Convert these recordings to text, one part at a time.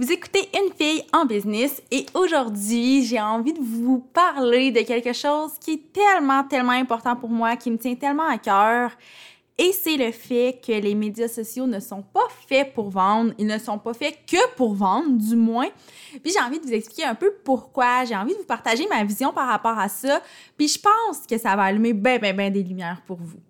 Vous écoutez Une fille en business et aujourd'hui, j'ai envie de vous parler de quelque chose qui est tellement, tellement important pour moi, qui me tient tellement à cœur. Et c'est le fait que les médias sociaux ne sont pas faits pour vendre. Ils ne sont pas faits que pour vendre, du moins. Puis j'ai envie de vous expliquer un peu pourquoi. J'ai envie de vous partager ma vision par rapport à ça. Puis je pense que ça va allumer bien, bien, bien des lumières pour vous.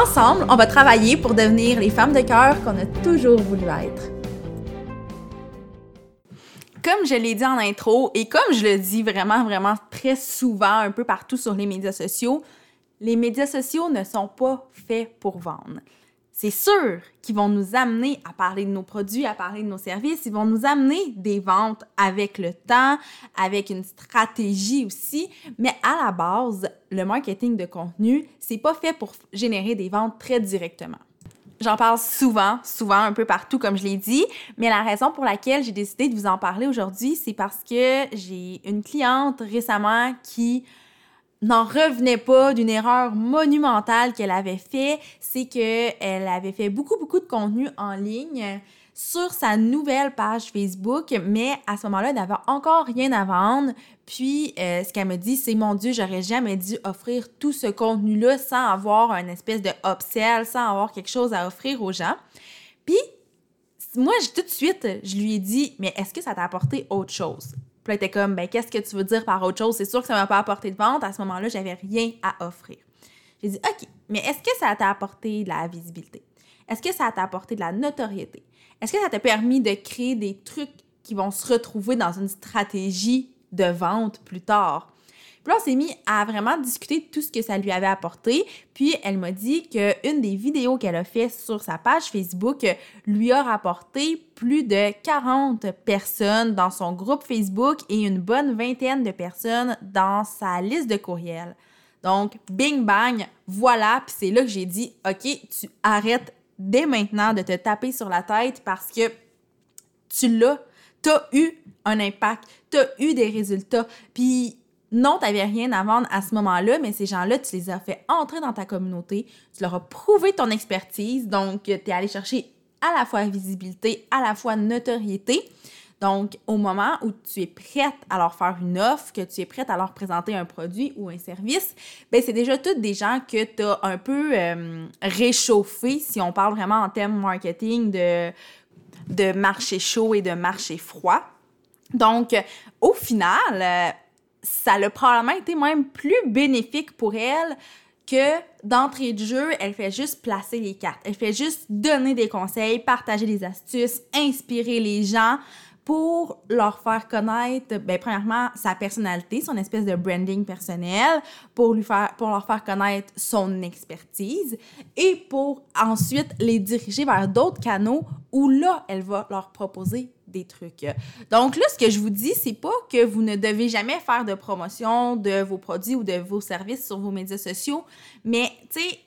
Ensemble, on va travailler pour devenir les femmes de cœur qu'on a toujours voulu être. Comme je l'ai dit en intro et comme je le dis vraiment, vraiment très souvent un peu partout sur les médias sociaux, les médias sociaux ne sont pas faits pour vendre c'est sûr qu'ils vont nous amener à parler de nos produits, à parler de nos services. Ils vont nous amener des ventes avec le temps, avec une stratégie aussi. Mais à la base, le marketing de contenu, c'est pas fait pour générer des ventes très directement. J'en parle souvent, souvent, un peu partout, comme je l'ai dit, mais la raison pour laquelle j'ai décidé de vous en parler aujourd'hui, c'est parce que j'ai une cliente récemment qui n'en revenait pas d'une erreur monumentale qu'elle avait fait, c'est qu'elle avait fait beaucoup, beaucoup de contenu en ligne sur sa nouvelle page Facebook, mais à ce moment-là, elle n'avait encore rien à vendre. Puis, euh, ce qu'elle me dit, c'est mon Dieu, j'aurais jamais dû offrir tout ce contenu-là sans avoir un espèce de upsell, sans avoir quelque chose à offrir aux gens. Puis, moi, tout de suite, je lui ai dit, mais est-ce que ça t'a apporté autre chose? Puis était comme, ben, qu'est-ce que tu veux dire par autre chose? C'est sûr que ça m'a pas apporté de vente. À ce moment-là, j'avais rien à offrir. J'ai dit, OK, mais est-ce que ça t'a apporté de la visibilité? Est-ce que ça t'a apporté de la notoriété? Est-ce que ça t'a permis de créer des trucs qui vont se retrouver dans une stratégie de vente plus tard? Puis on s'est mis à vraiment discuter de tout ce que ça lui avait apporté. Puis elle m'a dit qu'une des vidéos qu'elle a fait sur sa page Facebook lui a rapporté plus de 40 personnes dans son groupe Facebook et une bonne vingtaine de personnes dans sa liste de courriels. Donc, bing bang, voilà. Puis c'est là que j'ai dit, OK, tu arrêtes dès maintenant de te taper sur la tête parce que tu l'as. Tu as eu un impact, tu as eu des résultats. Puis non, tu n'avais rien à vendre à ce moment-là, mais ces gens-là, tu les as fait entrer dans ta communauté, tu leur as prouvé ton expertise, donc tu es allé chercher à la fois visibilité, à la fois notoriété. Donc, au moment où tu es prête à leur faire une offre, que tu es prête à leur présenter un produit ou un service, ben c'est déjà toutes des gens que tu as un peu euh, réchauffé, si on parle vraiment en termes marketing de, de marché chaud et de marché froid. Donc, au final, euh, ça a probablement été même plus bénéfique pour elle que d'entrée de jeu, elle fait juste placer les cartes. Elle fait juste donner des conseils, partager des astuces, inspirer les gens pour leur faire connaître, ben, premièrement, sa personnalité, son espèce de branding personnel, pour, lui faire, pour leur faire connaître son expertise et pour ensuite les diriger vers d'autres canaux où là, elle va leur proposer des trucs. Donc là, ce que je vous dis, c'est pas que vous ne devez jamais faire de promotion de vos produits ou de vos services sur vos médias sociaux, mais tu sais,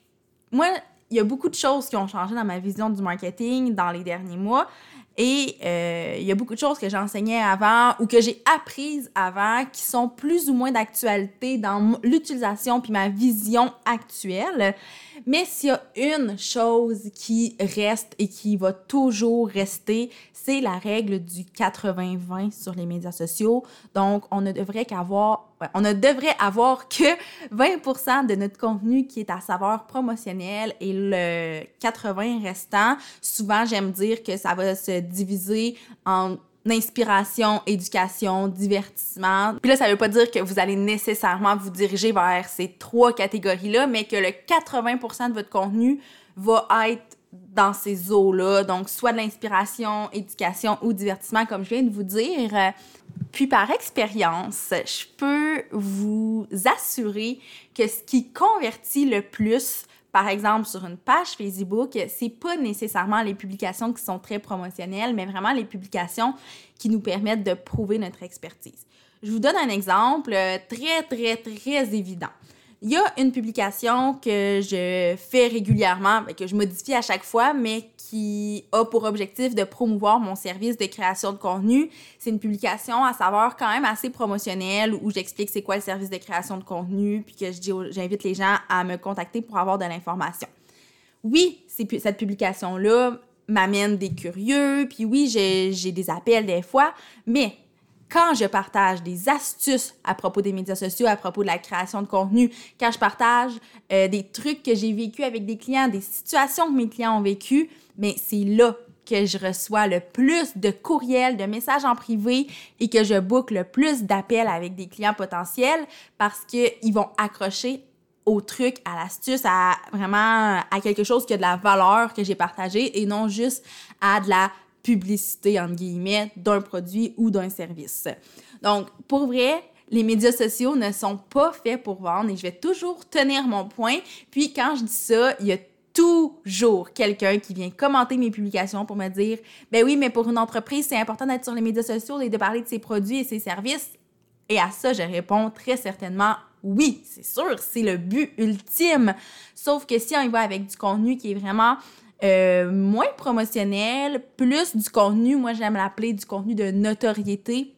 moi, il y a beaucoup de choses qui ont changé dans ma vision du marketing dans les derniers mois. Et euh, il y a beaucoup de choses que j'enseignais avant ou que j'ai apprises avant qui sont plus ou moins d'actualité dans l'utilisation puis ma vision actuelle. Mais s'il y a une chose qui reste et qui va toujours rester, c'est la règle du 80-20 sur les médias sociaux. Donc, on ne devrait qu'avoir, on ne devrait avoir que 20% de notre contenu qui est à savoir promotionnel et le 80% restant, souvent, j'aime dire que ça va se diviser en inspiration, éducation, divertissement. Puis là, ça veut pas dire que vous allez nécessairement vous diriger vers ces trois catégories-là, mais que le 80% de votre contenu va être dans ces eaux-là. Donc, soit de l'inspiration, éducation ou divertissement, comme je viens de vous dire. Puis, par expérience, je peux vous assurer que ce qui convertit le plus par exemple, sur une page Facebook, c'est pas nécessairement les publications qui sont très promotionnelles, mais vraiment les publications qui nous permettent de prouver notre expertise. Je vous donne un exemple euh, très, très, très évident. Il y a une publication que je fais régulièrement, ben, que je modifie à chaque fois, mais qui a pour objectif de promouvoir mon service de création de contenu. C'est une publication à savoir quand même assez promotionnelle où j'explique c'est quoi le service de création de contenu, puis que j'invite les gens à me contacter pour avoir de l'information. Oui, cette publication-là m'amène des curieux, puis oui, j'ai des appels des fois, mais quand je partage des astuces à propos des médias sociaux, à propos de la création de contenu, quand je partage euh, des trucs que j'ai vécu avec des clients, des situations que mes clients ont vécues, mais c'est là que je reçois le plus de courriels, de messages en privé et que je boucle le plus d'appels avec des clients potentiels parce qu'ils vont accrocher au truc, à l'astuce, à vraiment à quelque chose qui a de la valeur que j'ai partagé et non juste à de la publicité, entre guillemets, d'un produit ou d'un service. Donc, pour vrai, les médias sociaux ne sont pas faits pour vendre et je vais toujours tenir mon point. Puis quand je dis ça, il y a toujours quelqu'un qui vient commenter mes publications pour me dire ben oui, mais pour une entreprise, c'est important d'être sur les médias sociaux et de parler de ses produits et ses services. Et à ça, je réponds très certainement oui, c'est sûr, c'est le but ultime. Sauf que si on y va avec du contenu qui est vraiment euh, moins promotionnel, plus du contenu, moi j'aime l'appeler du contenu de notoriété,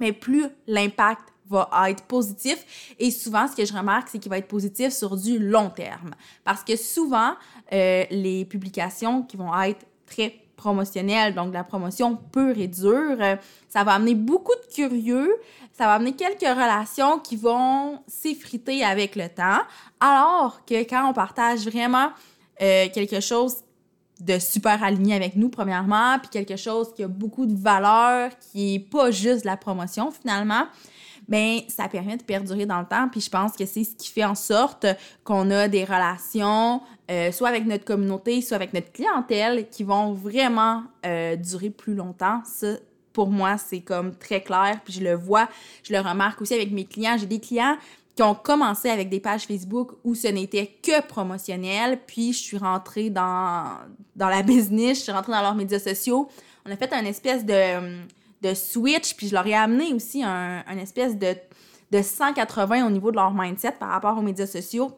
mais plus l'impact va être positif. Et souvent, ce que je remarque, c'est qu'il va être positif sur du long terme. Parce que souvent, euh, les publications qui vont être très promotionnelles, donc la promotion pure et dure, euh, ça va amener beaucoup de curieux, ça va amener quelques relations qui vont s'effriter avec le temps, alors que quand on partage vraiment quelque chose de super aligné avec nous, premièrement, puis quelque chose qui a beaucoup de valeur, qui est pas juste la promotion, finalement, ben ça permet de perdurer dans le temps. Puis je pense que c'est ce qui fait en sorte qu'on a des relations, euh, soit avec notre communauté, soit avec notre clientèle, qui vont vraiment euh, durer plus longtemps. Ça, pour moi, c'est comme très clair. Puis je le vois, je le remarque aussi avec mes clients. J'ai des clients qui ont commencé avec des pages Facebook où ce n'était que promotionnel. Puis je suis rentrée dans, la business, je suis rentrée dans leurs médias sociaux. On a fait un espèce de, de switch, puis je leur ai amené aussi un, un espèce de, de 180 au niveau de leur mindset par rapport aux médias sociaux.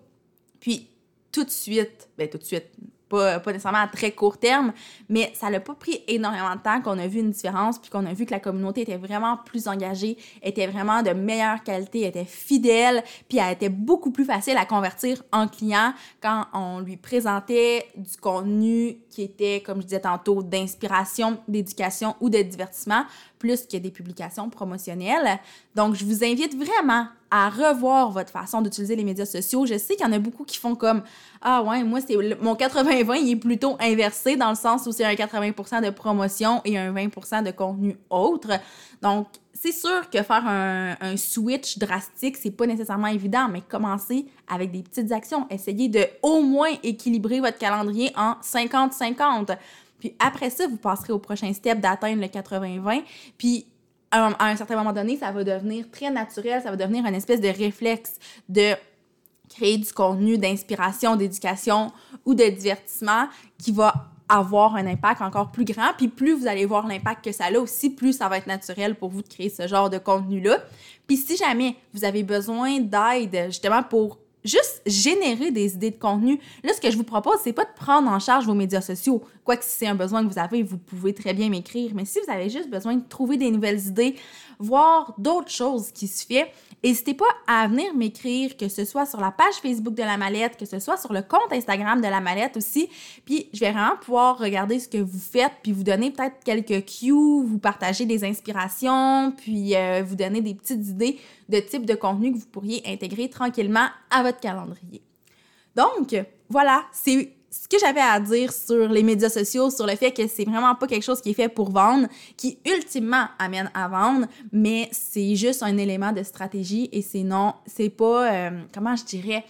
Puis tout de suite, ben tout de suite, pas, nécessairement à très court terme, mais ça n'a pas pris énormément de temps qu'on a vu une différence, puis qu'on a vu que la communauté était vraiment plus engagée, était vraiment de meilleure qualité, était fidèle, puis elle était beaucoup plus facile à convertir en client quand on lui présentait du contenu qui était, comme je disais tantôt, d'inspiration, d'éducation ou de divertissement, plus que des publications promotionnelles. Donc, je vous invite vraiment à revoir votre façon d'utiliser les médias sociaux. Je sais qu'il y en a beaucoup qui font comme Ah ouais, moi, c'est mon 80-20, il est plutôt inversé dans le sens où c'est un 80% de promotion et un 20% de contenu autre. Donc, c'est sûr que faire un, un switch drastique, c'est pas nécessairement évident, mais commencez avec des petites actions. Essayez de au moins équilibrer votre calendrier en 50-50. Puis après ça, vous passerez au prochain step d'atteindre le 80-20. Puis à un certain moment donné, ça va devenir très naturel, ça va devenir une espèce de réflexe de créer du contenu d'inspiration, d'éducation ou de divertissement qui va avoir un impact encore plus grand. Puis plus vous allez voir l'impact que ça a aussi, plus ça va être naturel pour vous de créer ce genre de contenu-là. Puis si jamais vous avez besoin d'aide justement pour juste générer des idées de contenu. Là, ce que je vous propose, c'est pas de prendre en charge vos médias sociaux. Quoique si c'est un besoin que vous avez, vous pouvez très bien m'écrire. Mais si vous avez juste besoin de trouver des nouvelles idées, voir d'autres choses qui se font, n'hésitez pas à venir m'écrire, que ce soit sur la page Facebook de la mallette, que ce soit sur le compte Instagram de la mallette aussi. Puis je vais vraiment pouvoir regarder ce que vous faites, puis vous donner peut-être quelques cues, vous partager des inspirations, puis euh, vous donner des petites idées de type de contenu que vous pourriez intégrer tranquillement à votre calendrier. Donc, voilà, c'est ce que j'avais à dire sur les médias sociaux, sur le fait que c'est vraiment pas quelque chose qui est fait pour vendre, qui ultimement amène à vendre, mais c'est juste un élément de stratégie et c'est non, c'est pas, euh, comment je dirais,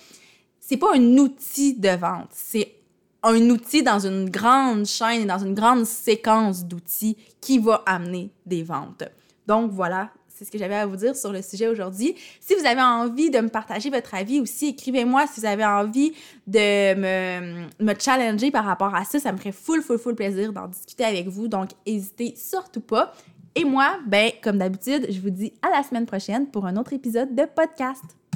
c'est pas un outil de vente, c'est un outil dans une grande chaîne et dans une grande séquence d'outils qui va amener des ventes. Donc voilà, c'est ce que j'avais à vous dire sur le sujet aujourd'hui. Si vous avez envie de me partager votre avis aussi, écrivez-moi si vous avez envie de me, challenger par rapport à ça. Ça me ferait full, full, full plaisir d'en discuter avec vous. Donc, n'hésitez surtout pas. Et moi, ben, comme d'habitude, je vous dis à la semaine prochaine pour un autre épisode de podcast.